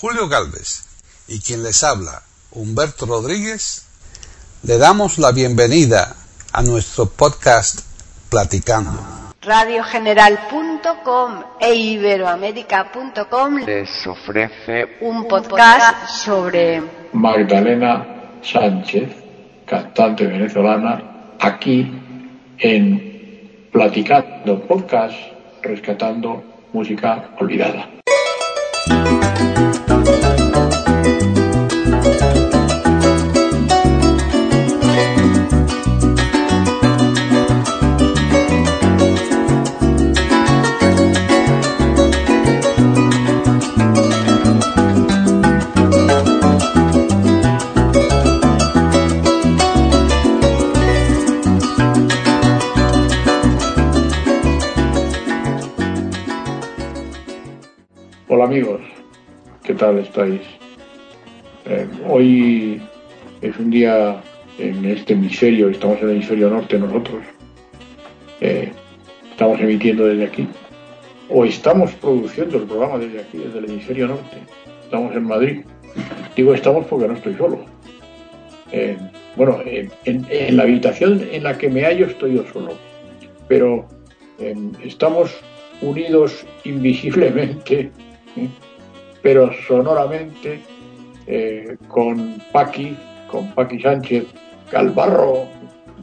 Julio Galvez y quien les habla, Humberto Rodríguez, le damos la bienvenida a nuestro podcast Platicando. Radiogeneral.com e Iberoamérica.com les ofrece un podcast sobre Magdalena Sánchez, cantante venezolana, aquí en Platicando Podcast, rescatando música olvidada. Tal estáis? Eh, hoy es un día en este hemisferio, estamos en el hemisferio norte nosotros, eh, estamos emitiendo desde aquí, o estamos produciendo el programa desde aquí, desde el hemisferio norte, estamos en Madrid. Digo estamos porque no estoy solo. Eh, bueno, en, en la habitación en la que me hallo estoy yo solo, pero estamos unidos invisiblemente pero sonoramente eh, con Paqui, con Paqui Sánchez Calvarro,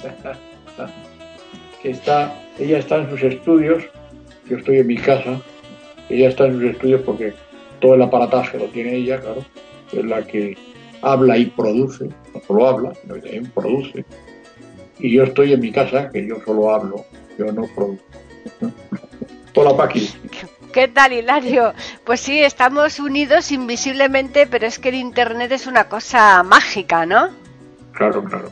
que está, ella está en sus estudios, yo estoy en mi casa, ella está en sus estudios porque todo el aparataje lo tiene ella, claro, es la que habla y produce, no solo habla, sino también produce. Y yo estoy en mi casa, que yo solo hablo, yo no produzco. Hola Paqui. ¿Qué tal, Hilario? Pues sí, estamos unidos invisiblemente, pero es que el Internet es una cosa mágica, ¿no? Claro, claro.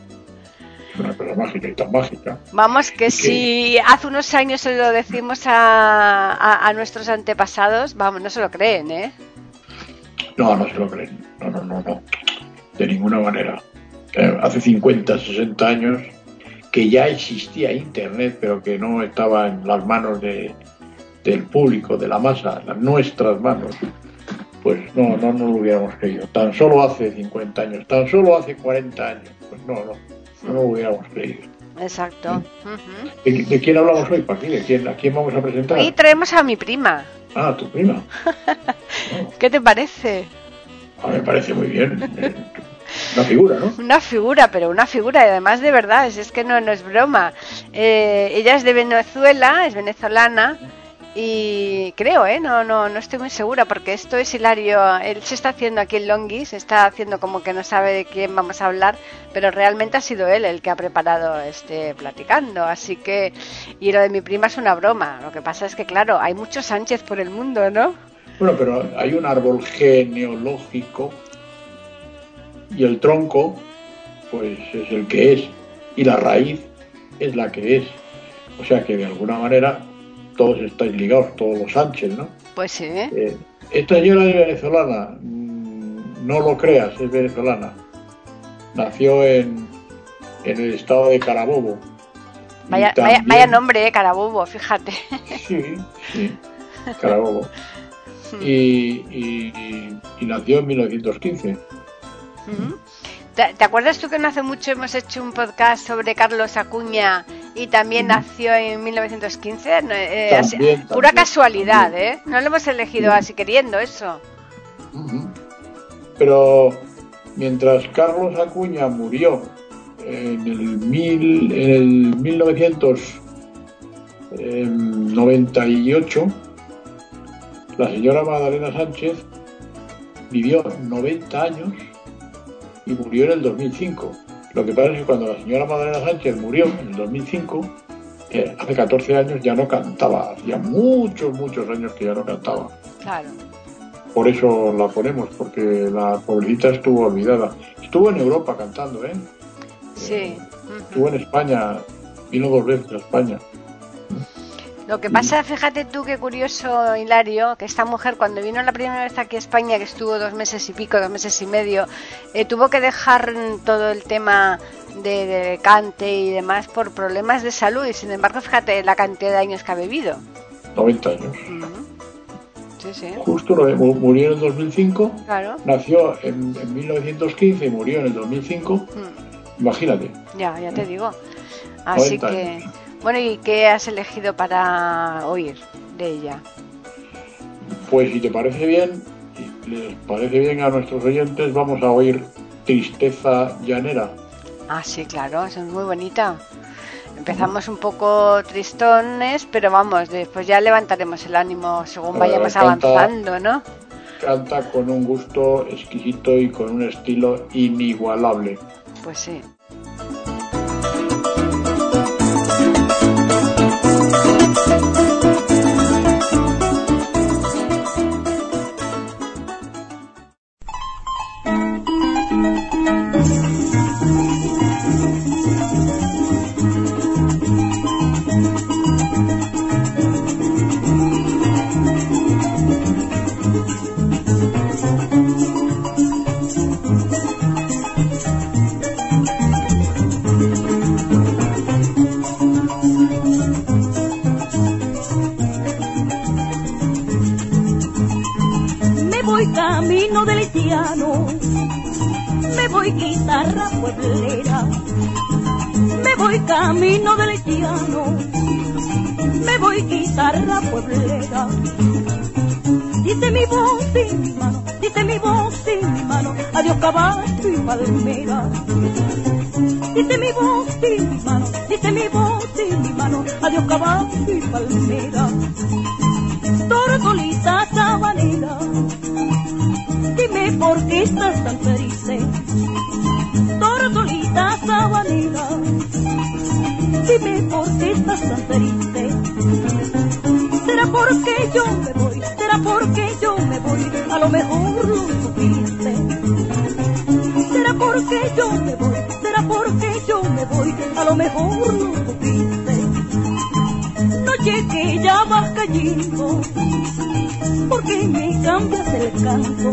Es una cosa mágica y tan mágica. Vamos, que, si hace unos años se lo decimos a, nuestros antepasados, vamos, no se lo creen, ¿eh? No, no se lo creen. No, no, no, no. De ninguna manera. Eh, hace 50, 60 años que ya existía Internet, pero que no estaba en las manos de, del público, de la masa, las nuestras manos, pues no, no, no lo hubiéramos creído. Tan solo hace 50 años, tan solo hace 40 años, pues no, no, no lo hubiéramos creído. Exacto. ¿De, quién hablamos hoy, Paqui? ¿De quién, ¿A quién vamos a presentar? Hoy traemos a mi prima. Ah, tu prima. ¿Qué te parece? A mí me parece muy bien. Una figura, ¿no? Una figura, pero una figura, y además de verdad, es, es que no, no es broma. Eh, ella es de Venezuela, es venezolana, y creo, ¿eh? No, no, no estoy muy segura porque esto es hilario. Él se está haciendo aquí en Longis, está haciendo como que no sabe de quién vamos a hablar, pero realmente ha sido él el que ha preparado este platicando. Así que, y lo de mi prima es una broma. Lo que pasa es que, claro, hay muchos Sánchez por el mundo, ¿no? Bueno, pero hay un árbol genealógico y el tronco, pues es el que es, y la raíz es la que es. O sea que de alguna manera todos estáis ligados, todos los Sánchez, ¿no? Pues sí. Eh, esta señora es venezolana, mm, no lo creas, es venezolana. Nació en, en el estado de Carabobo. Vaya, vaya, nombre, eh, Carabobo, fíjate. Sí, sí, Carabobo. y, y, y, nació en 1915. ¿Te, acuerdas tú que no hace mucho hemos hecho un podcast sobre Carlos Acuña y también nació en 1915? Eh, pura casualidad, ¿eh? No lo hemos elegido así queriendo eso. Pero mientras Carlos Acuña murió en el, mil, en el 1998, em, la señora Magdalena Sánchez vivió 90 años y murió en el 2005. Lo que pasa es que cuando la señora Madalena Sánchez murió en el 2005, eh, hace 14 años ya no cantaba, hacía muchos, muchos años que ya no cantaba. Claro. Por eso la ponemos, porque la pobrecita estuvo olvidada. Estuvo en Europa cantando, ¿eh? Sí. Eh, estuvo en España, vino dos veces a España. Lo que pasa, fíjate tú qué curioso, Hilario, que esta mujer cuando vino la primera vez aquí a España, que estuvo dos meses y pico, dos meses y medio, eh, tuvo que dejar todo el tema de, cante y demás por problemas de salud y sin embargo, fíjate la cantidad de años que ha vivido. 90 años. Sí, sí. Justo lo- mu- murió en el 2005, Claro. nació en, en 1915 y murió en el 2005. Mm, Imagínate. Ya, ya te digo. Así 90 que, bueno, ¿y qué has elegido para oír de ella? Pues si te parece bien, si les parece bien a nuestros oyentes, vamos a oír Tristeza Llanera. Ah, sí, claro, es muy bonita. Empezamos un poco tristones, pero vamos, después ya levantaremos el ánimo según Eh, vayamos canta- avanzando, ¿no? Canta con un gusto exquisito y con un estilo inigualable. Pues sí. Me voy camino del llano, me voy guitarra pueblera, me voy camino del llano, me voy guitarra pueblera. Dice mi voz y mi mano, dice mi voz y mi mano, adiós caballo y palmera. Dice mi voz y mi mano, dice mi voz y adiós caballo y palmera. Tortolita sabanera, dime por qué estás tan triste. Tortolita sabanera, dime por qué estás tan triste. Será porque yo me voy, será porque yo me voy, a lo mejor lo supiste. Será porque yo me voy, será porque yo me voy, a lo mejor lo cayendo, porque me cambias el canto.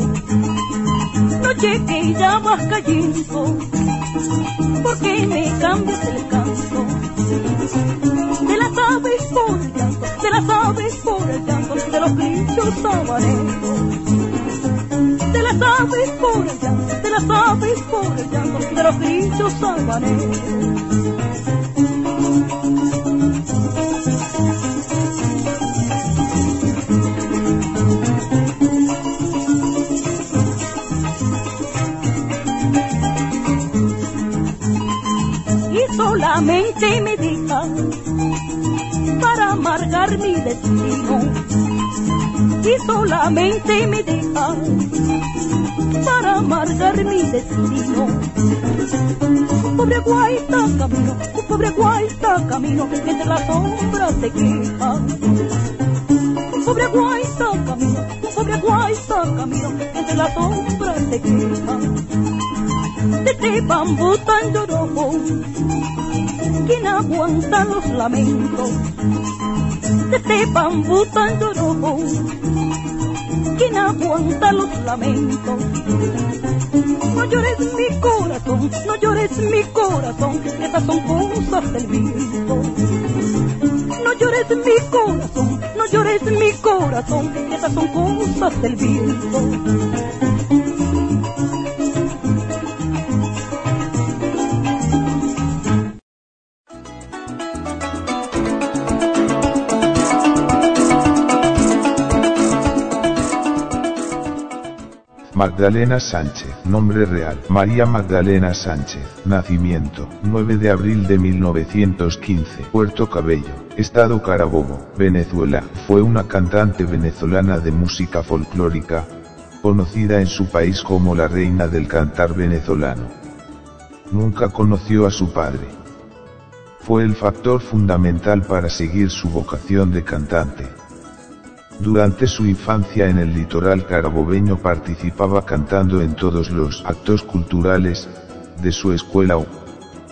Noche que ya vas cayendo, porque me cambias el canto. Te la sabes por el llanto, te la sabes por el llanto de los grillos sabaneros. Te la sabes por el llanto, te la sabes por el llanto de los grillos sabaneros. Solamente me dejan para amargar mi destino. Y solamente me dejan para amargar mi destino. Pobre guaita camino pobre guaita camino entre las sombras se queja. Pobre guaita camino pobre guaita camino entre las sombras se queja. De bambú tan lloroso, ¿quién aguanta los lamentos? De este bambú tan lloroso, ¿quién aguanta los lamentos? No llores mi corazón, no llores mi corazón, estas son cosas del viento. No llores mi corazón, no llores mi corazón, estas son cosas del viento. Magdalena Sánchez, nombre real, María Magdalena Sánchez, nacimiento, 9 de abril de 1915, Puerto Cabello, Estado Carabobo, Venezuela, fue una cantante venezolana de música folclórica, conocida en su país como la reina del cantar venezolano. Nunca conoció a su padre. Fue el factor fundamental para seguir su vocación de cantante. Durante su infancia en el litoral carabobeño participaba cantando en todos los actos culturales de su escuela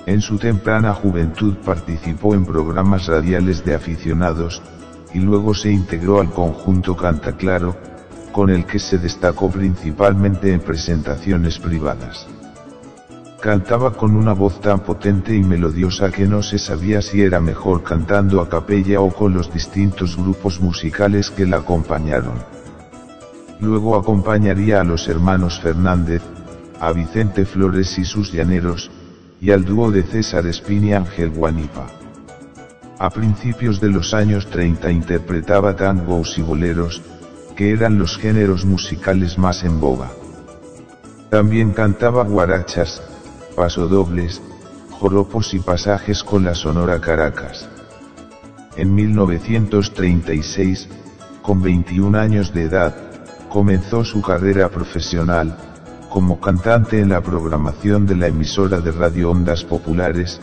en su temprana juventud participó en programas radiales de aficionados, y luego se integró al conjunto Canta Claro, con el que se destacó principalmente en presentaciones privadas. Cantaba con una voz tan potente y melodiosa que no se sabía si era mejor cantando a capella o con los distintos grupos musicales que la acompañaron. luego acompañaría a los hermanos Fernández, a Vicente Flores y sus llaneros, y al dúo de César Espini Ángel Guanipa. A principios de los años 30 interpretaba tangos y boleros, que eran los géneros musicales más en boga. También cantaba guarachas, pasodobles, joropos y pasajes con la Sonora Caracas. En 1936, con 21 años de edad, comenzó su carrera profesional, como cantante en la programación de la emisora de radio Ondas Populares,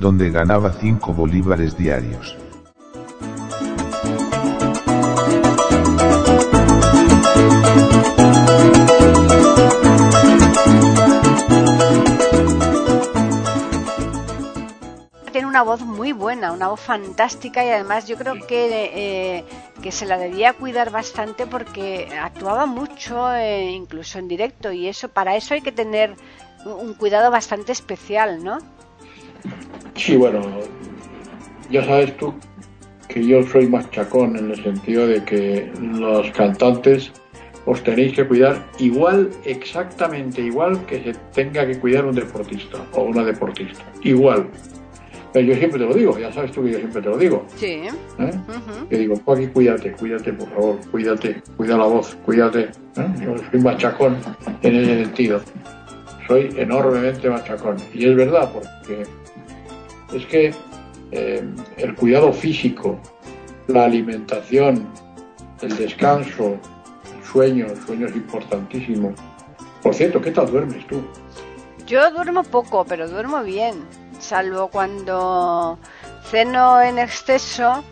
donde ganaba 5 bolívares diarios. Una voz muy buena, una voz fantástica y además yo creo que, eh, que se la debía cuidar bastante porque actuaba mucho, eh, incluso en directo y eso para eso hay que tener un cuidado bastante especial, ¿no? Sí, bueno, ya sabes tú que yo soy más chacón en el sentido de que los cantantes os tenéis que cuidar igual, exactamente igual que se tenga que cuidar un deportista o una deportista. Igual. Pero yo siempre te lo digo, ya sabes tú que yo siempre te lo digo. Sí. ¿eh? Ujú. Que digo, Joaquín, cuídate, cuídate, por favor, cuídate, cuida la voz, cuídate. ¿eh? Yo soy machacón en ese sentido. Soy enormemente machacón. Y es verdad, porque es que eh, el cuidado físico, la alimentación, el descanso, el sueño, el sueño es importantísimo. Por cierto, ¿qué tal duermes tú? Yo duermo poco, pero duermo bien, salvo cuando ceno en exceso,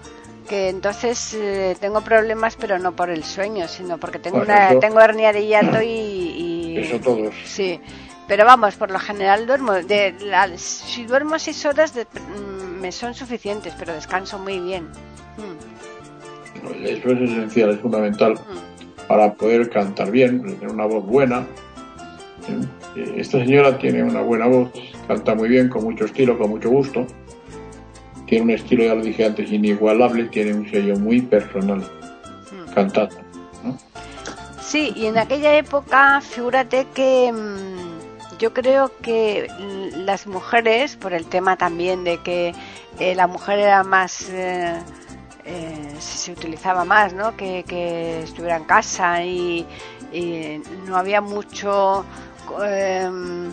que entonces eh, tengo problemas, pero no por el sueño, sino porque tengo Bueno, una eso- tengo hernia de hiato y, y- Eso todos. sí. Pero vamos, por lo general duermo. De la- si duermo seis horas de- mm, me son suficientes, pero descanso muy bien. Mm, Eso es esencial, es fundamental. mm. para poder cantar bien, tener una voz buena. Eh, Esta señora tiene una buena voz, canta muy bien, con mucho estilo, con mucho gusto. Tiene un estilo, ya lo dije antes, inigualable, tiene un sello muy personal Mm. cantando. Sí, y en aquella época, figúrate que mm, yo creo que las mujeres, por el tema también de que eh, la mujer era más, eh, eh, se utilizaba más, ¿no? Que, que estuviera en casa y, y no había mucho, em,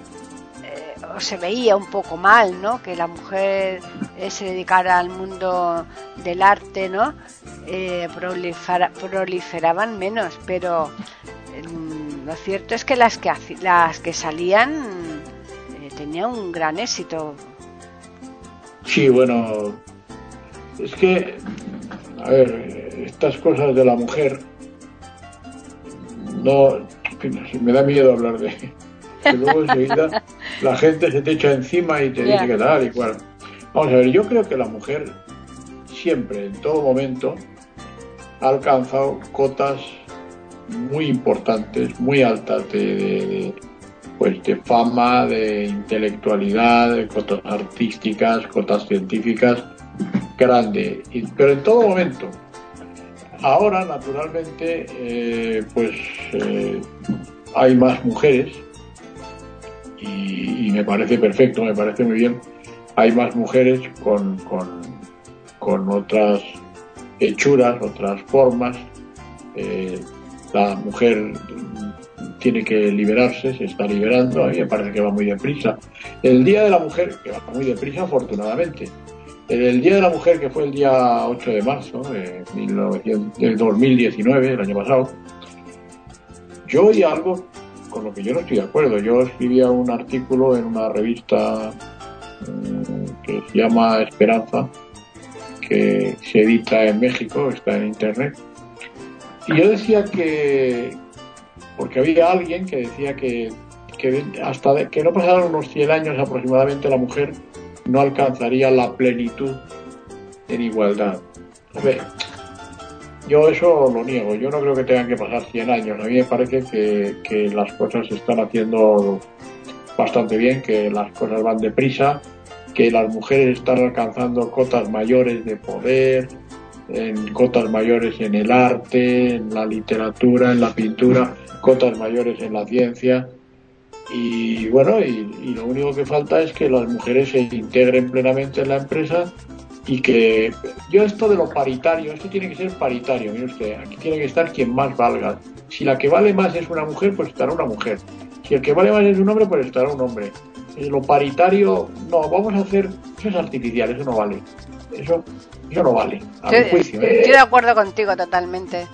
eh, se veía un poco mal, ¿no? Que la mujer eh, se dedicara al mundo del arte, ¿no? Eh, prolifera- proliferaban menos, pero mm, lo cierto es que las que las que salían tenían un gran éxito. Sí, bueno, es que, a ver, estas cosas de la mujer, no, me da miedo hablar de que luego enseguida la gente se te echa encima y te dice que tal y cual. Vamos a ver, yo creo que la mujer siempre, en todo momento, ha alcanzado cotas muy importantes, muy altas de, de- de, pues de fama, de intelectualidad, de cotas artísticas, cotas científicas, grande, y- pero en todo momento. Ahora, naturalmente, eh, pues eh, hay más mujeres y, me parece perfecto, me parece muy bien. Hay más mujeres con, con, con otras hechuras, otras formas. Eh, la mujer tiene que liberarse, se está liberando, a mí me parece que va muy deprisa. El Día de la Mujer, que va muy deprisa afortunadamente, el Día de la Mujer, que fue el día 8 de marzo de, 1900 de 2019, el año pasado, yo oí algo con lo que yo no estoy de acuerdo. Yo escribía un artículo en una revista mm, que se llama Esperanza, que se edita en México, está en internet. Y yo decía que, porque había alguien que decía que, que hasta que no pasaran unos 100 años aproximadamente la mujer no alcanzaría la plenitud en igualdad. A ver, yo eso lo niego, yo no creo que tengan que pasar 100 años. A mí me parece que, que las cosas se están haciendo bastante bien, que las cosas van deprisa, que las mujeres están alcanzando cotas mayores de poder, en cotas mayores en el arte, en la literatura, en la pintura, cotas mayores en la ciencia. Y bueno, y, lo único que falta es que las mujeres se integren plenamente en la empresa y que yo esto de lo paritario, esto tiene que ser paritario, mire usted, aquí tiene que estar quien más valga. Si la que vale más es una mujer, pues estará una mujer. Si el que vale más es un hombre, pues estará un hombre. Eh, lo paritario, no, vamos a hacer, eso es artificial, eso no vale. Eso, eso no vale, a mi juicio. ¿eh? Estoy de acuerdo contigo totalmente.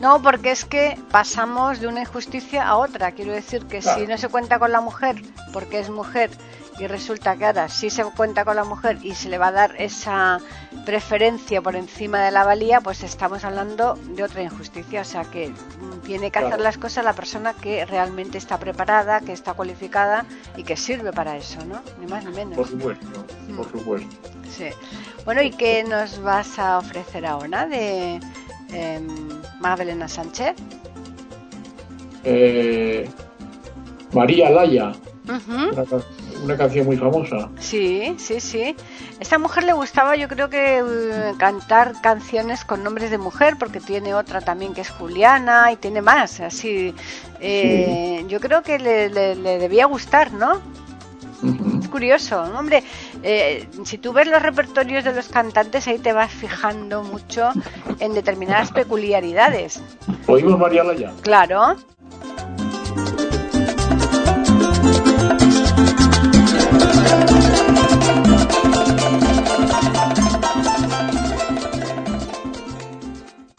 No, porque es que pasamos de una injusticia a otra. Quiero decir que si no se cuenta con la mujer porque es mujer y resulta que ahora sí se cuenta con la mujer y se le va a dar esa preferencia por encima de la valía, pues estamos hablando de otra injusticia. O sea que tiene que hacer las cosas la persona que realmente está preparada, que está cualificada y que sirve para eso, ¿no? Ni más ni menos. Por supuesto, por mm. supuesto. Sí. Bueno, ¿y qué nos vas a ofrecer ahora de eh, Magdalena Sánchez? Eh, María Laya una, canción muy famosa. Sí, sí, sí. Esta mujer le gustaba, yo creo que uh, cantar canciones con nombres de mujer, porque tiene otra también que es Juliana y tiene más. Así, eh, yo creo que le, debía gustar, ¿no? Es curioso, hombre. Eh, si tú ves los repertorios de los cantantes, ahí te vas fijando mucho en determinadas peculiaridades. ¿Oímos María Laya? Claro.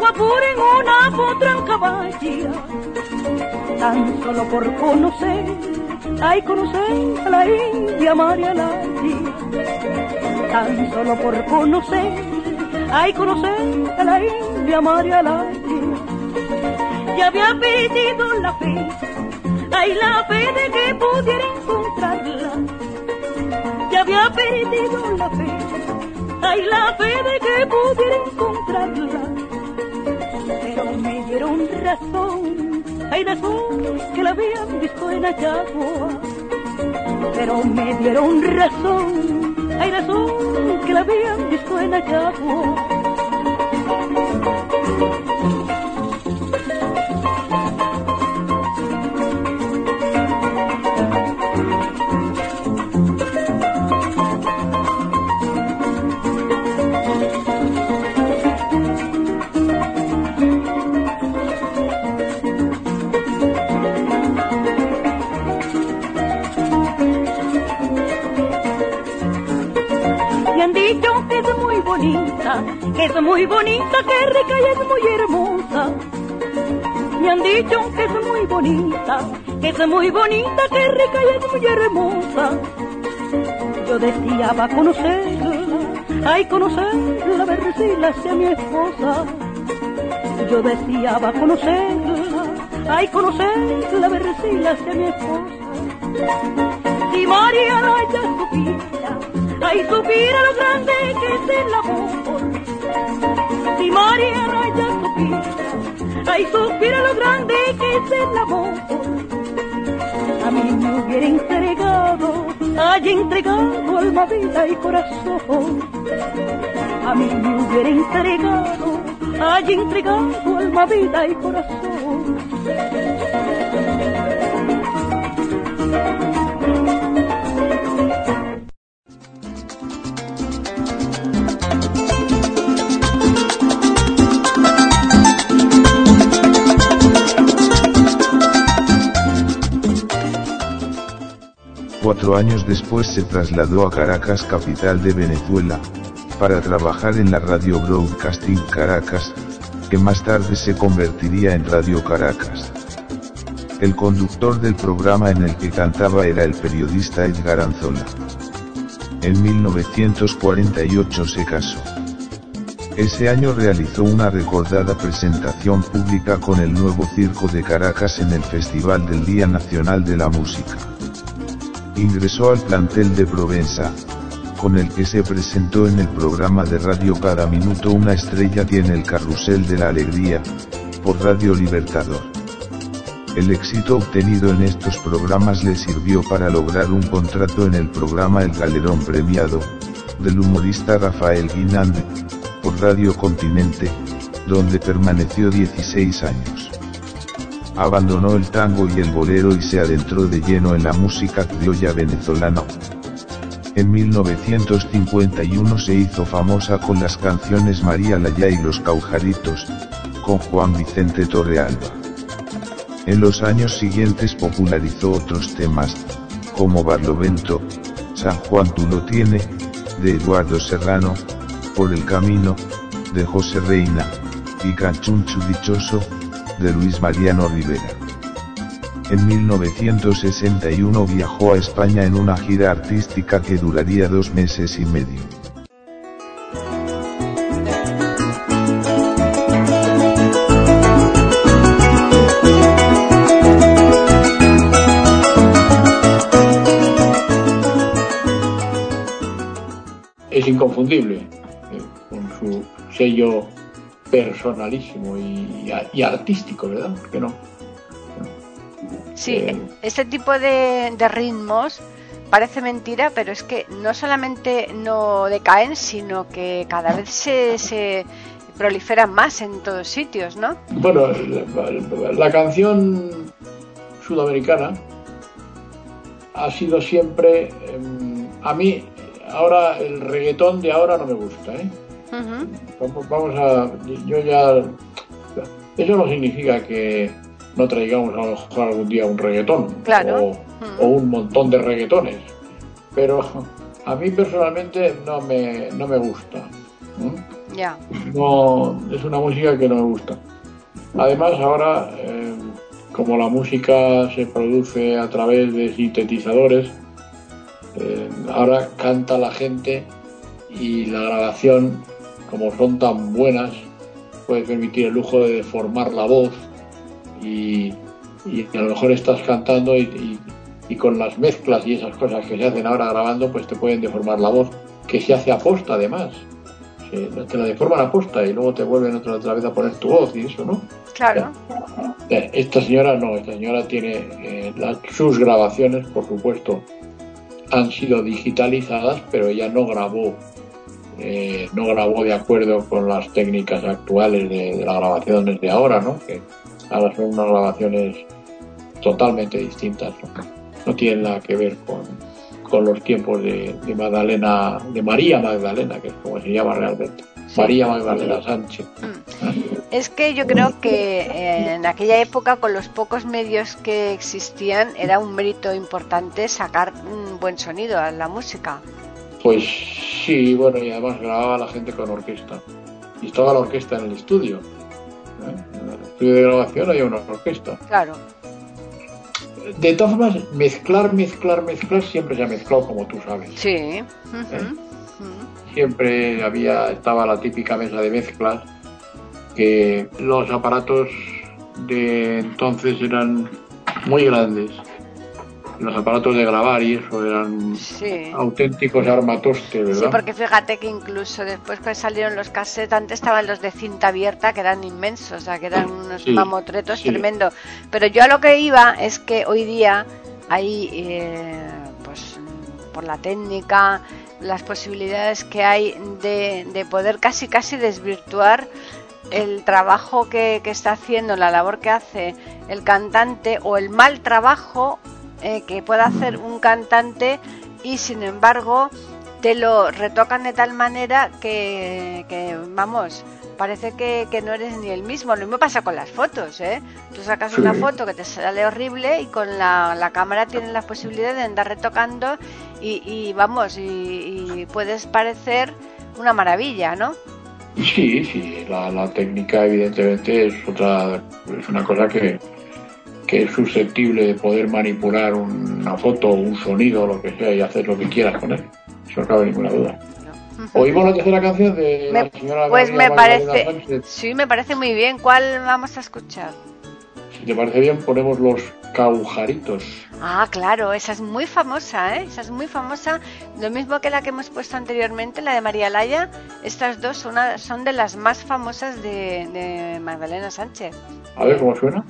bajo Apure en una potranca vacía. Tan solo por conocer, ay conocer a la India María Lancia. Tan solo por conocer, ay conocer a la India María Lancia. Ya había perdido la fe, ay la fe de que pudiera encontrarla había perdido la fe, ay la fe de que pudiera encontrarla. Hay razón que la habían visto en Ayagua. Pero me dieron razón, hay razón que la habían visto en Que es muy bonita, que rica y es muy hermosa. Me han dicho que es muy bonita, que es muy bonita, que rica y es muy hermosa. Yo deseaba conocerla, ay conocerla, ver si la sea mi esposa. Yo deseaba conocerla, ay conocerla, ver si la sea mi esposa. Si María la haya supiera, ay supiera lo grande que es el amor si María Raya supiera, ay supiera lo grande que es el amor. A mí me hubiera entregado, haya entregado alma, vida y corazón. A mí me hubiera entregado, haya entregado alma, vida y corazón. Cuatro años después se trasladó a Caracas, capital de Venezuela. para trabajar en la Radio Broadcasting Caracas, que más tarde se convertiría en Radio Caracas. El conductor del programa en el que cantaba era el periodista Edgar Anzola. En 1948 se casó. Ese año realizó una recordada presentación pública con el nuevo Circo de Caracas en el Festival del Día Nacional de la Música. Ingresó al plantel de Provenza, con el que se presentó en el programa de radio Cada Minuto una estrella tiene el carrusel de la alegría, por Radio Libertador. El éxito obtenido en estos programas le sirvió para lograr un contrato en el programa El Galerón Premiado, del humorista Rafael Guinande, por Radio Continente, donde permaneció 16 años. Abandonó el tango y el bolero y se adentró de lleno en la música criolla venezolana. En 1951 se hizo famosa con las canciones María Laya y Los Caujaritos, con Juan Vicente Torrealba. En los años siguientes popularizó otros temas, como Barlovento, San Juan tú lo tiene, de Eduardo Serrano, Por el camino, de José Reina, y Canchunchu Dichoso, de Luis Mariano Rivera. En 1961 viajó a España en una gira artística que duraría dos meses y medio. Es inconfundible, eh, con su sello personalísimo y, y artístico, ¿verdad? ¿Por qué no? Sí, Eh, este tipo de, de ritmos parece mentira, pero es que no solamente no decaen, sino que cada vez se, se proliferan más en todos sitios, ¿no? Bueno, la, la canción sudamericana ha sido siempre, em, a mí, ahora el reggaetón de ahora no me gusta, ¿eh? Vamos, vamos a, yo ya, eso no significa que no traigamos a lo mejor algún día un reggaetón Claro. o, o un montón de reggaetones, pero a mí personalmente no me, no me gusta. Ya. no es una música que no me gusta. Además ahora, eh, como la música se produce a través de sintetizadores, eh, ahora canta la gente y la grabación, como son tan buenas, puede permitir el lujo de deformar la voz y, y a lo mejor estás cantando y, y- y con las mezclas y esas cosas que se hacen ahora grabando, pues te pueden deformar la voz, que se hace aposta además. Se- te la deforman aposta y luego te vuelven otra, otra vez a poner tu voz y eso, ¿no? Claro. Esta señora no, esta señora tiene eh, las- sus grabaciones, por supuesto, han sido digitalizadas, pero ella no grabó, eh, no grabó de acuerdo con las técnicas actuales de, de las grabaciones de ahora, ¿no? Que ahora son unas grabaciones totalmente distintas, ¿no? No tienen nada que ver con, con los tiempos de, de Magdalena, de María Magdalena, que es como se llama realmente. Sí. María Magdalena Sánchez. Es que yo creo que eh, en aquella época, con los pocos medios que existían, era un mérito importante sacar un buen sonido a la música. Pues sí, bueno, y además grababa la gente con orquesta. Y estaba la orquesta en el estudio. ¿eh? En el estudio de grabación había una orquesta. Claro. De todas formas, mezclar, mezclar, mezclar, siempre se ha mezclado, como tú sabes. Sí. Ujú. Siempre había, estaba la típica mesa de mezclas, que los aparatos de entonces eran muy grandes. Los aparatos de grabar y eso eran Sí. auténticos armatostes, Sí, ¿verdad? porque fíjate que incluso después que salieron los cassettes, antes estaban los de cinta abierta, que eran inmensos, o sea, que eran unos Sí, mamotretos sí. tremendos. Pero yo a lo que iba es que hoy día hay, eh, pues, por la técnica, las posibilidades que hay de, de poder casi, casi desvirtuar el trabajo que, que está haciendo, la labor que hace el cantante o el mal trabajo eh, que pueda hacer un cantante y sin embargo te lo retocan de tal manera que, que, vamos, parece que, que no eres ni el mismo. Lo mismo pasa con las fotos, ¿eh? Tú sacas Sí. una foto que te sale horrible y con la, la cámara tienes la posibilidad de andar retocando y, y vamos, y, y puedes parecer una maravilla, ¿no? Sí, sí, la, la técnica evidentemente es otra, es una cosa que, que es susceptible de poder manipular una foto, un sonido, lo que sea, y hacer lo que quieras con él. Eso no cabe ninguna duda. Oímos la tercera canción de Me- la señora pues María me Magdalena parece, Sánchez. sí, me parece muy bien. ¿Cuál vamos a escuchar? Si te parece bien, ponemos los caujaritos. Ah, claro, esa es muy famosa, ¿eh? Esa es muy famosa. Lo mismo que la que hemos puesto anteriormente, la de María Laya. Estas dos son, una- son de las más famosas de, de Magdalena Sánchez. A ver cómo suena.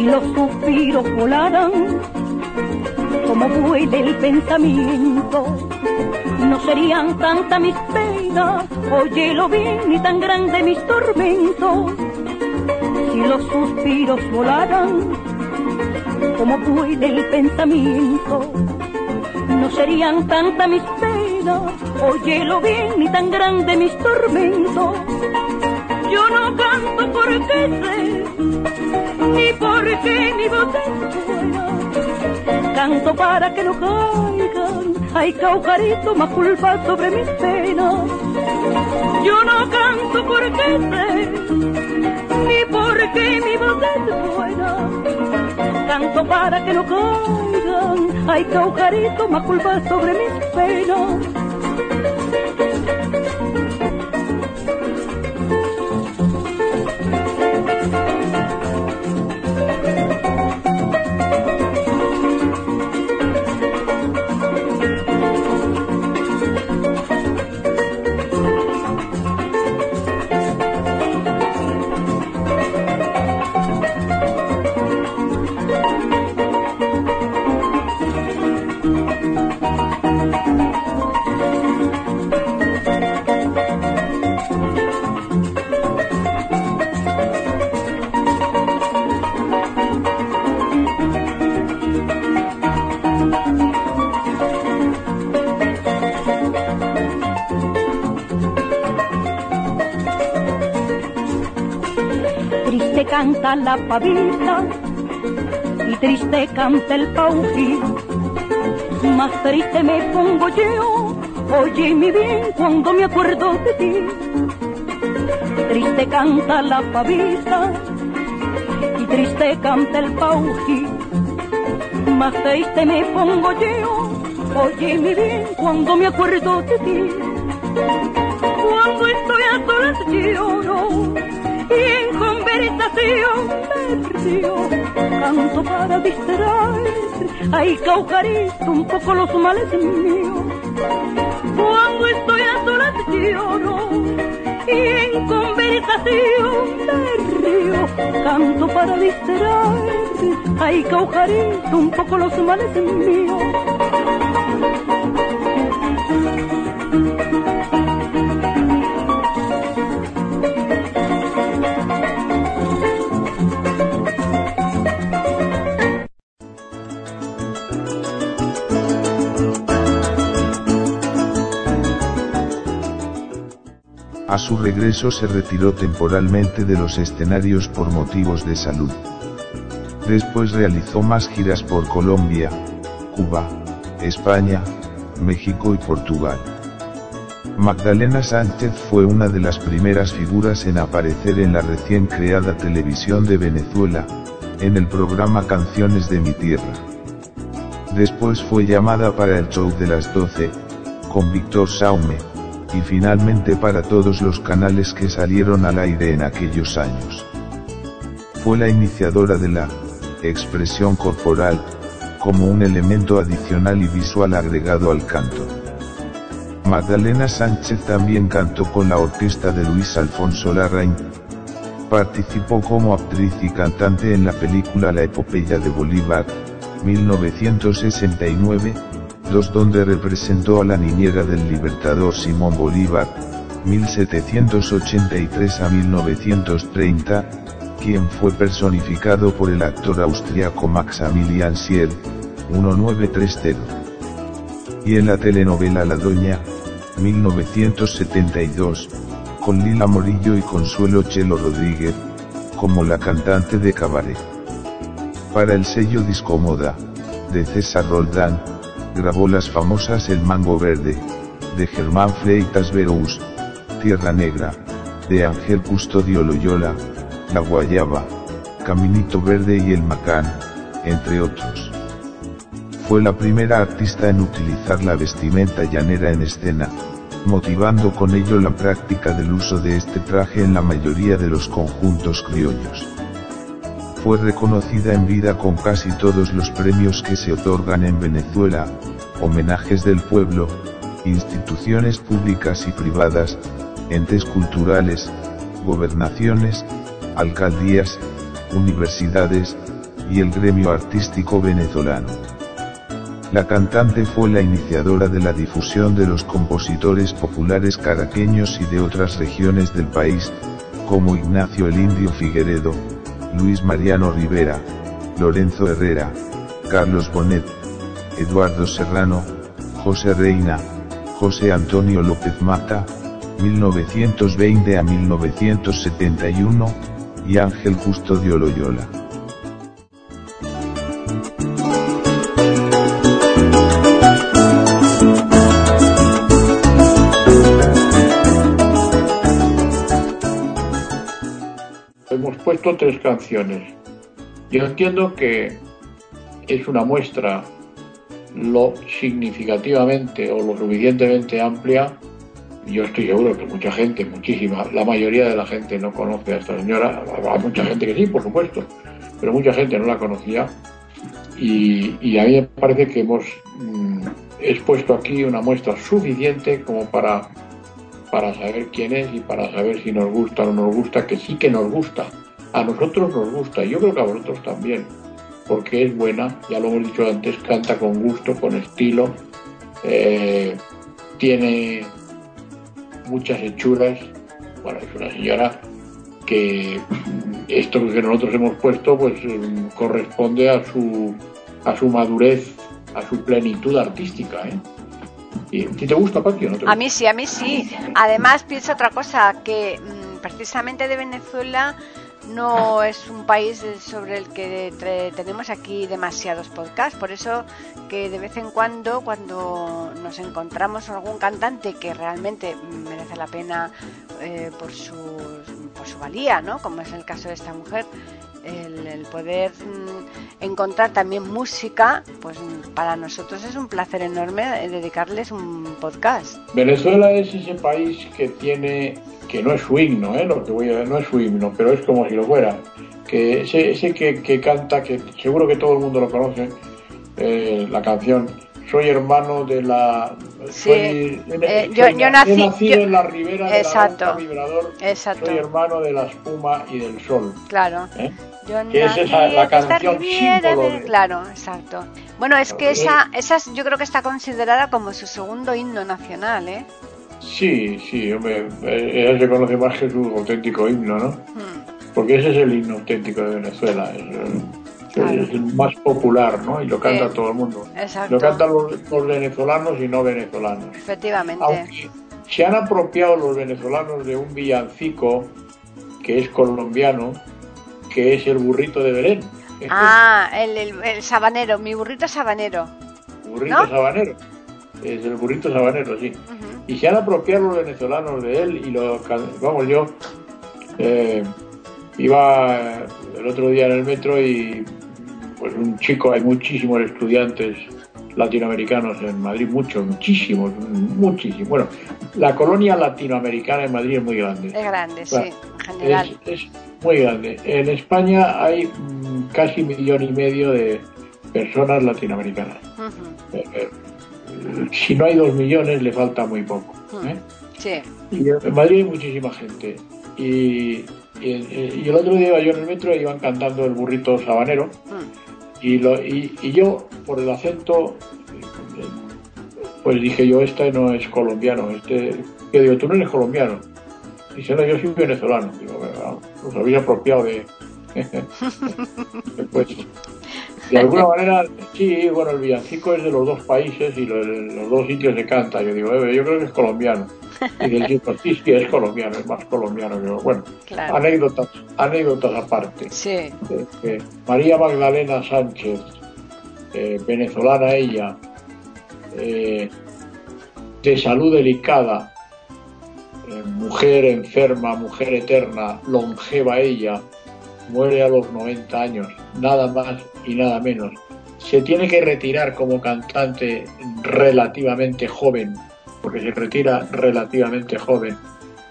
Si los suspiros volaran como vuela el pensamiento no serían tanta mis penas. Óyelo bien ni tan grande mis tormentos. Si los suspiros volaran como vuela el pensamiento no serían tanta mis penas. Óyelo bien ni tan grande mis tormentos yo no canto porque sé ni porque mi voz es buena. Canto para que no caigan, hay caucarito más culpa sobre mis penas. Yo no canto porque sé, ni porque mi voz es buena. Canto para que no caigan, hay caucarito más culpa sobre mis penas. Canta la pavita y triste canta el pauji. Más triste me pongo yo, oye mi bien cuando me acuerdo de ti. Triste canta la pavita y triste canta el pauji. Más triste me pongo yo, oye mi bien cuando me acuerdo de ti. Cuando estoy a solas lloro y en conversación río. Canto para distraer, ay caucarito un poco los males míos. Cuando estoy a solas lloro y en conversación río. Canto para distraer, ay caucarito un poco los males míos. A su regreso se retiró temporalmente de los escenarios por motivos de salud. Después realizó más giras por Colombia, Cuba, España, México y Portugal. Magdalena Sánchez fue una de las primeras figuras en aparecer en la recién creada televisión de Venezuela, en el programa Canciones de mi Tierra. Después fue llamada para el show de las 12, con Víctor Saume, y finalmente para todos los canales que salieron al aire en aquellos años. Fue la iniciadora de la expresión corporal, como un elemento adicional y visual agregado al canto. Magdalena Sánchez también cantó con la orquesta de Luis Alfonso Larraín, Participó como actriz y cantante en la película La epopeya de Bolívar, 1969, donde representó a la niñera del libertador Simón Bolívar, 1783 a 1930, quien fue personificado por el actor austriaco Maximilian Siel, 1930. Y en la telenovela La Doña, 1972, con Lila Morillo y Consuelo Chelo Rodríguez, como la cantante de cabaret. Para el sello Discomoda, de César Roldán, grabó las famosas El Mango Verde, de Germán Freitas Berous, Tierra Negra, de Ángel Custodio Loyola, La Guayaba, Caminito Verde y El Macán, entre otros. Fue la primera artista en utilizar la vestimenta llanera en escena, motivando con ello la práctica del uso de este traje en la mayoría de los conjuntos criollos. Fue reconocida en vida con casi todos los premios que se otorgan en Venezuela, homenajes del pueblo, instituciones públicas y privadas, entes culturales, gobernaciones, alcaldías, universidades, y el gremio artístico venezolano. La cantante fue la iniciadora de la difusión de los compositores populares caraqueños y de otras regiones del país, como Ignacio el Indio Figueredo, Luis Mariano Rivera, Lorenzo Herrera, Carlos Bonet, Eduardo Serrano, José Reina, José Antonio López Mata, 1920 a 1971, y Ángel Custodio Loyola. Hemos puesto tres canciones. Yo entiendo que es una muestra lo significativamente o lo suficientemente amplia. Yo estoy seguro que mucha gente, muchísima, la mayoría de la gente no conoce a esta señora. Hay mucha gente que sí, por supuesto, pero mucha gente no la conocía. Y, a mí me parece que hemos mm, expuesto aquí una muestra suficiente como para, para saber quién es y para saber si nos gusta o no nos gusta, que sí que nos gusta. A nosotros nos gusta, y yo creo que a vosotros también porque es buena, ya lo hemos dicho antes, canta con gusto, con estilo, eh, tiene muchas hechuras, bueno, es una señora que esto que nosotros hemos puesto pues corresponde a su, a su madurez, a su plenitud artística. ¿eh? ¿Y te gusta, Pati, no te gusta? A mí sí, a mí sí. Además, pienso otra cosa, que mm, precisamente de Venezuela no es un país sobre el que tenemos aquí demasiados podcasts, por eso que de vez en cuando, cuando nos encontramos algún cantante que realmente merece la pena eh, por, su, por su valía, ¿no? como es el caso de esta mujer, el, el poder mm, encontrar también música, pues para nosotros es un placer enorme dedicarles un podcast. Venezuela es ese país que tiene, que no es su himno, ¿eh? lo que voy a no es su himno, pero es como si lo fuera, que ese, ese que, que canta, que seguro que todo el mundo lo conoce, eh, la canción Soy hermano de la... Sí, soy- eh, soy yo- yo nací- nacido yo- en la ribera de Exacto. la Vibrador, Exacto. soy hermano de la espuma y del sol. Claro. ¿eh? Yo Que es nací esa- la canción símbolo de- Claro, exacto. Bueno, es que Eh, esa, esa es- yo creo que está considerada como su segundo himno nacional, ¿eh? Sí, sí, hombre, eh, ella se conoce más que su auténtico himno, ¿no? Hmm, Porque ese es el himno auténtico de Venezuela, es, Claro. es el más popular, ¿no? Y lo canta Sí. todo el mundo. Exacto. Lo cantan los, los venezolanos y no venezolanos. Efectivamente. Aunque se han apropiado los venezolanos de un villancico que es colombiano, que es el burrito de Belén. Este Ah, el, el, el sabanero, mi burrito sabanero. burrito ¿no? sabanero. Es el burrito sabanero, sí. Y se han apropiado los venezolanos de él y lo vamos yo eh, iba el otro día en el metro y pues un chico hay muchísimos estudiantes latinoamericanos en Madrid muchos muchísimos muchísimos bueno la colonia latinoamericana en Madrid es muy grande Es grande, sí, en general. es, es muy grande en España hay mm, casi millón y medio de personas latinoamericanas. Eh, eh, si no hay dos millones le falta muy poco. ¿eh? Sí, Y en Madrid hay muchísima gente. Y Y, y- y el otro día iba yo en el metro y iban cantando el burrito sabanero. Mm. Y, lo, y, y yo, por el acento, eh, pues dije yo, este no es colombiano. Este, yo digo, tú no eres colombiano. Dice, no, yo soy venezolano. Digo, "Venga, os habéis apropiado de... pues, de alguna manera, sí, bueno, el villancico es de los dos países y los, los dos sitios de canta. Yo digo, "Eh, yo creo que es colombiano. Y el chico, sí, sí, es colombiano, es más colombiano. Digo, bueno, Claro. anécdotas, anécdotas aparte. Sí. Eh, eh, María Magdalena Sánchez, eh, venezolana ella, eh, de salud delicada, eh, mujer enferma, mujer eterna, longeva ella, muere a los 90 años, nada más y nada menos. Se tiene que retirar como cantante relativamente joven, porque se retira relativamente joven,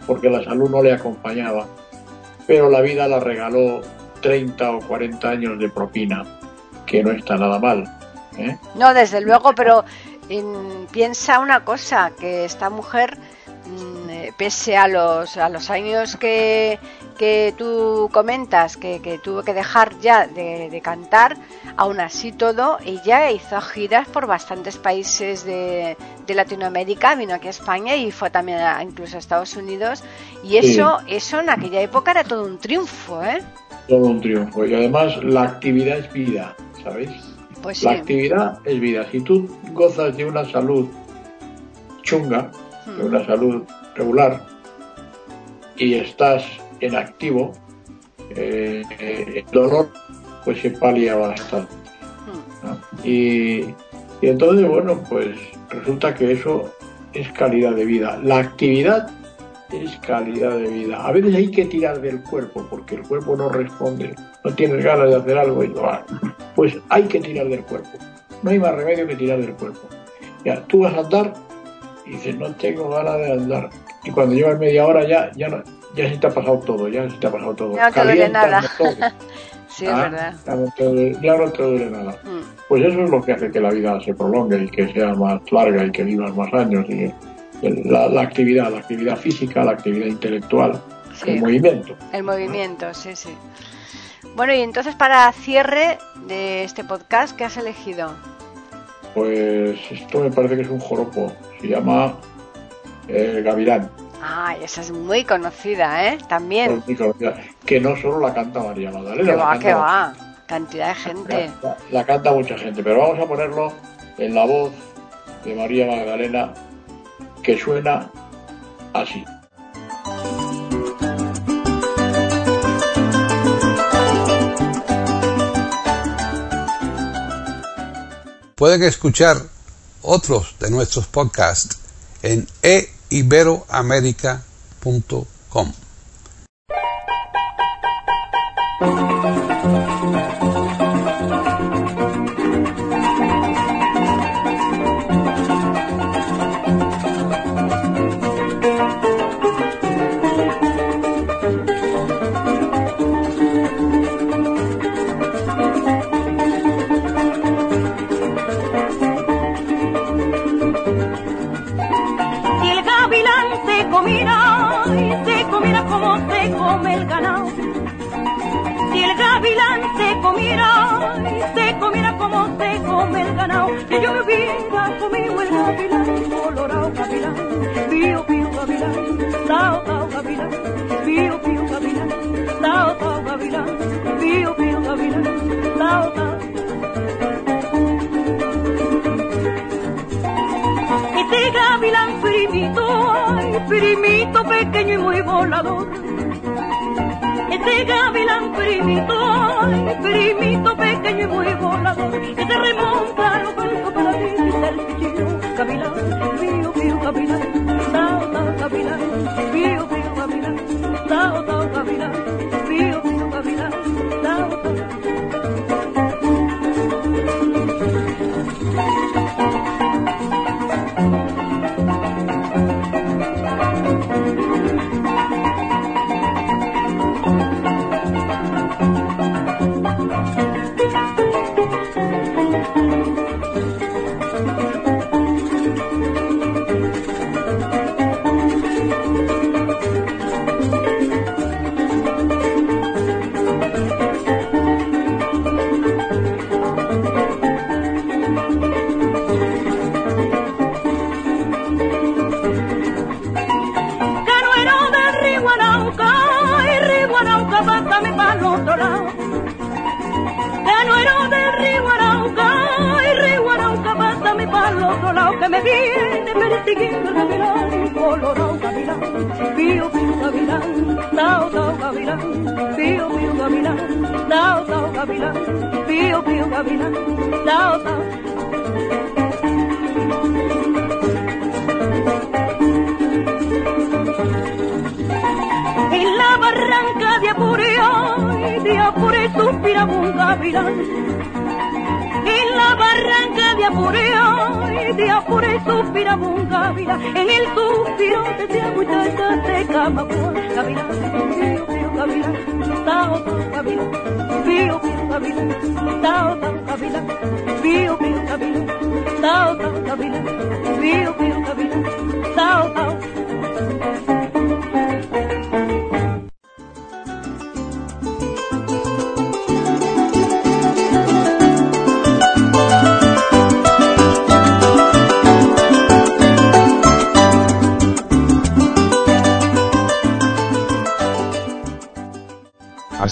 porque la salud no le acompañaba pero la vida la regaló 30 o 40 años de propina, que no está nada mal. ¿eh? No, desde luego, pero piensa una cosa, que esta mujer, mm, eh, pese a los, a los años que, que tú comentas, que, que tuvo que dejar ya de, de cantar, aún así todo, ella hizo giras por bastantes países de, de Latinoamérica, vino aquí a España y fue también a- incluso a Estados Unidos, y eso, eso en aquella época era todo un triunfo, ¿eh? Todo un triunfo. Y además la actividad es vida, ¿sabéis? Pues La sí. actividad es vida. Si tú gozas de una salud chunga, de una salud regular, y estás en activo, eh, eh, el dolor pues se palia bastante. ¿no? Y, y entonces, bueno, pues resulta que eso es calidad de vida. La actividad es calidad de vida. A veces hay que tirar del cuerpo porque el cuerpo no responde, no tienes ganas de hacer algo y ah, pues hay que tirar del cuerpo. No hay más remedio que tirar del cuerpo. Ya, tú vas a andar y dices, no tengo ganas de andar. Y cuando llevas media hora ya, ya, no- ya se te ha pasado todo, ya se te ha pasado todo. Ya no te duele el nada. Sí, es Ah, verdad. Ya no, te duele, ya no te duele nada. Mm. Pues eso es lo que hace que la vida se prolongue y que sea más larga y que vivas más años. Y la, la actividad, la actividad física, la actividad intelectual, Sí. el movimiento. El movimiento, sí, sí. Bueno, y entonces para cierre de este podcast, ¿qué has elegido? Pues esto me parece que es un joropo. Se llama eh, Gavilán. Ay, esa es muy conocida, ¿eh? También. por mi conocida, Que no solo la canta María Magdalena. Que la va, canta- que va. Cantidad de gente. La, la canta mucha gente, pero vamos a ponerlo en la voz de María Magdalena, que suena así. Pueden escuchar otros de nuestros podcasts en eiberoamerica.com. Y gavilán, pío pío gavilán, tao tao. Este gavilán primito, ay, primito pequeño y muy volador. Este gavilán primito, ay, primito pequeño y muy volador. Que se remonta a los bancos para ti, el pichillo. Gavilán, pío, pío, gavilán, tao, tao, gavilán, pío, pío, me viene persiguiendo el gavilán, colorado gavilán, pío pío gavilán, tao tao gavilán, pío pío gavilán, tao tao gavilán, pío pío gavilán, tao tao. En la barranca de Apure, de Apure suspiraba un gavilán. Barranca de Apure, de Apure suspiraba un gavilán. En el suspiro decía muchachas de Camagüey, gavilán, pío, pío, gavilán, tao, tao, gavilán, pío, pío, gavilán, tao, tao, gavilán, pío, pío, gavilán, tao, tao, gavilán, pío, pío, tao, tao.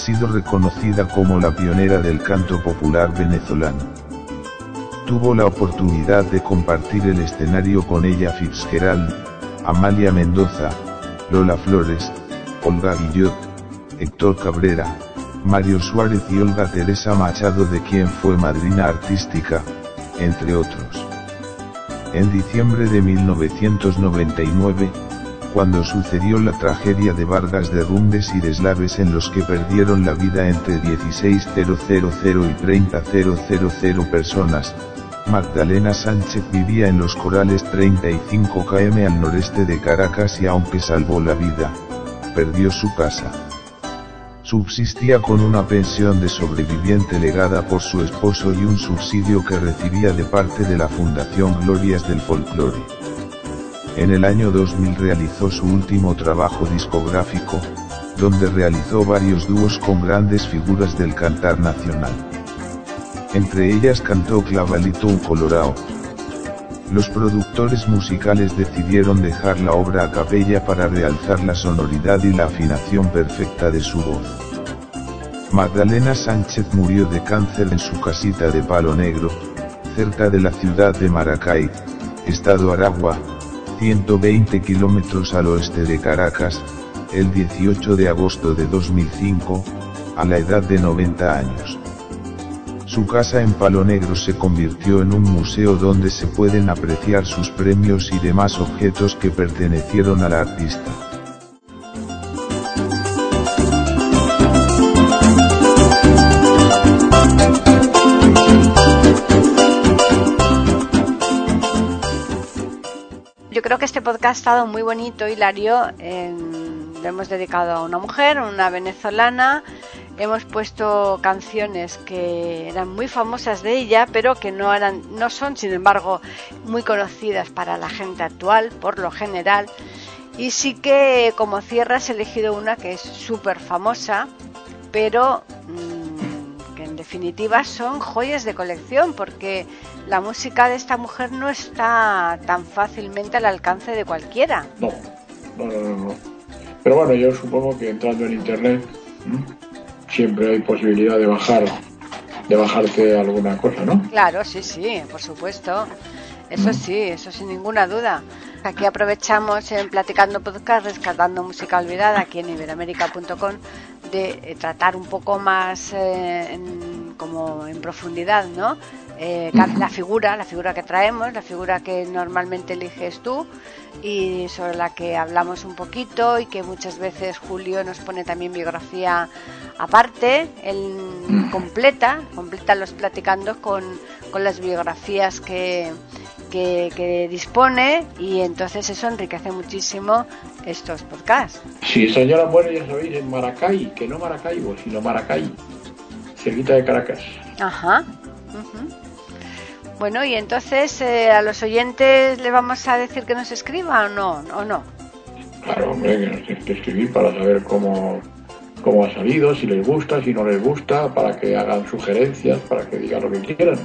Sido reconocida como la pionera del canto popular venezolano. Tuvo la oportunidad de compartir el escenario con ella Fitzgerald, Amalia Mendoza, Lola Flores, Olga Guillot, Héctor Cabrera, Mario Suárez y Olga Teresa Machado de quien fue madrina artística, entre otros. En diciembre de 1999, cuando sucedió la tragedia de Vargas de y Deslaves en los que perdieron la vida entre 16.000 y 30.000 personas, Magdalena Sánchez vivía en los corales 35 km al noreste de Caracas y aunque salvó la vida, perdió su casa. Subsistía con una pensión de sobreviviente legada por su esposo y un subsidio que recibía de parte de la Fundación Glorias del Folclore. En el año 2000 realizó su último trabajo discográfico, donde realizó varios dúos con grandes figuras del cantar nacional. Entre ellas cantó Clavalito un Colorao. Los productores musicales decidieron dejar la obra a capella para realzar la sonoridad y la afinación perfecta de su voz. Magdalena Sánchez murió de cáncer en su casita de Palo Negro, cerca de la ciudad de Maracay, estado Aragua, 120 kilómetros al oeste de Caracas, el 18 de agosto de 2005, a la edad de 90 años. Su casa en Palo Negro se convirtió en un museo donde se pueden apreciar sus premios y demás objetos que pertenecieron al artista. Creo que este podcast ha estado muy bonito, Hilario. Lo hemos dedicado a una mujer, una venezolana. Hemos puesto canciones que eran muy famosas de ella, pero que no eran, no son, sin embargo, muy conocidas para la gente actual, por lo general. Y sí que como cierre has elegido una que es súper famosa, pero mm, en definitiva son joyas de colección, porque la música de esta mujer no está tan fácilmente al alcance de cualquiera. No, no, no, no. Pero bueno, yo supongo que entrando en internet siempre hay posibilidad de bajar, de bajarte alguna cosa, ¿no? Claro, sí, sí, por supuesto. Eso sí, eso sin ninguna duda. Aquí aprovechamos en Platicando Podcast, rescatando música olvidada aquí en iberoamérica.com, de eh, tratar un poco más eh, en- como en profundidad, ¿no? Eh, la figura, la figura que traemos, la figura que normalmente eliges tú y sobre la que hablamos un poquito y que muchas veces Julio nos pone también biografía aparte, él completa, completa los platicando con, con las biografías que, que, que dispone y entonces eso enriquece muchísimo estos podcasts. Si señora muere, ya sabéis, en Maracay, que no Maracaibo, sino Maracay, cerquita de Caracas. Ajá. ujú. Bueno, y entonces eh, a los oyentes le vamos a decir que nos escriba o no, o no. Claro, hombre, que nos tienen que escribir para saber cómo, cómo ha salido, si les gusta, si no les gusta, para que hagan sugerencias, para que digan lo que quieran.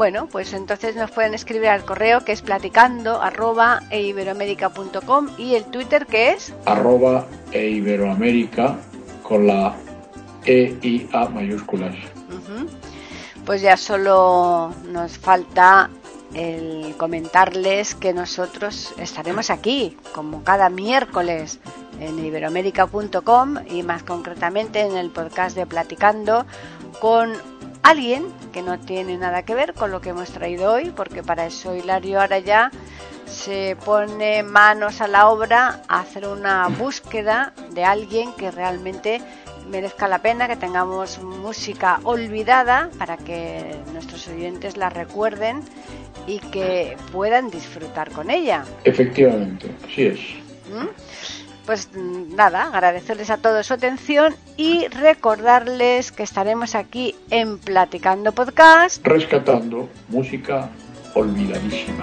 Bueno, pues entonces nos pueden escribir al correo que es platicando arroba eiberoamerica.com y el Twitter que es Arroba e Iberoamérica con la E y A mayúsculas. Pues ya solo nos falta el comentarles que nosotros estaremos aquí, como cada miércoles, en iberoamérica.com y más concretamente en el podcast de Platicando con alguien que no tiene nada que ver con lo que hemos traído hoy, porque para eso Hilario ahora ya se pone manos a la obra a hacer una búsqueda de alguien que realmente merezca la pena, que tengamos música olvidada para que nuestros oyentes la recuerden y que puedan disfrutar con ella. Efectivamente, así es. ¿Mm? Pues nada, agradecerles a todos su atención y recordarles que estaremos aquí en Platicando Podcast. Rescatando música olvidadísima.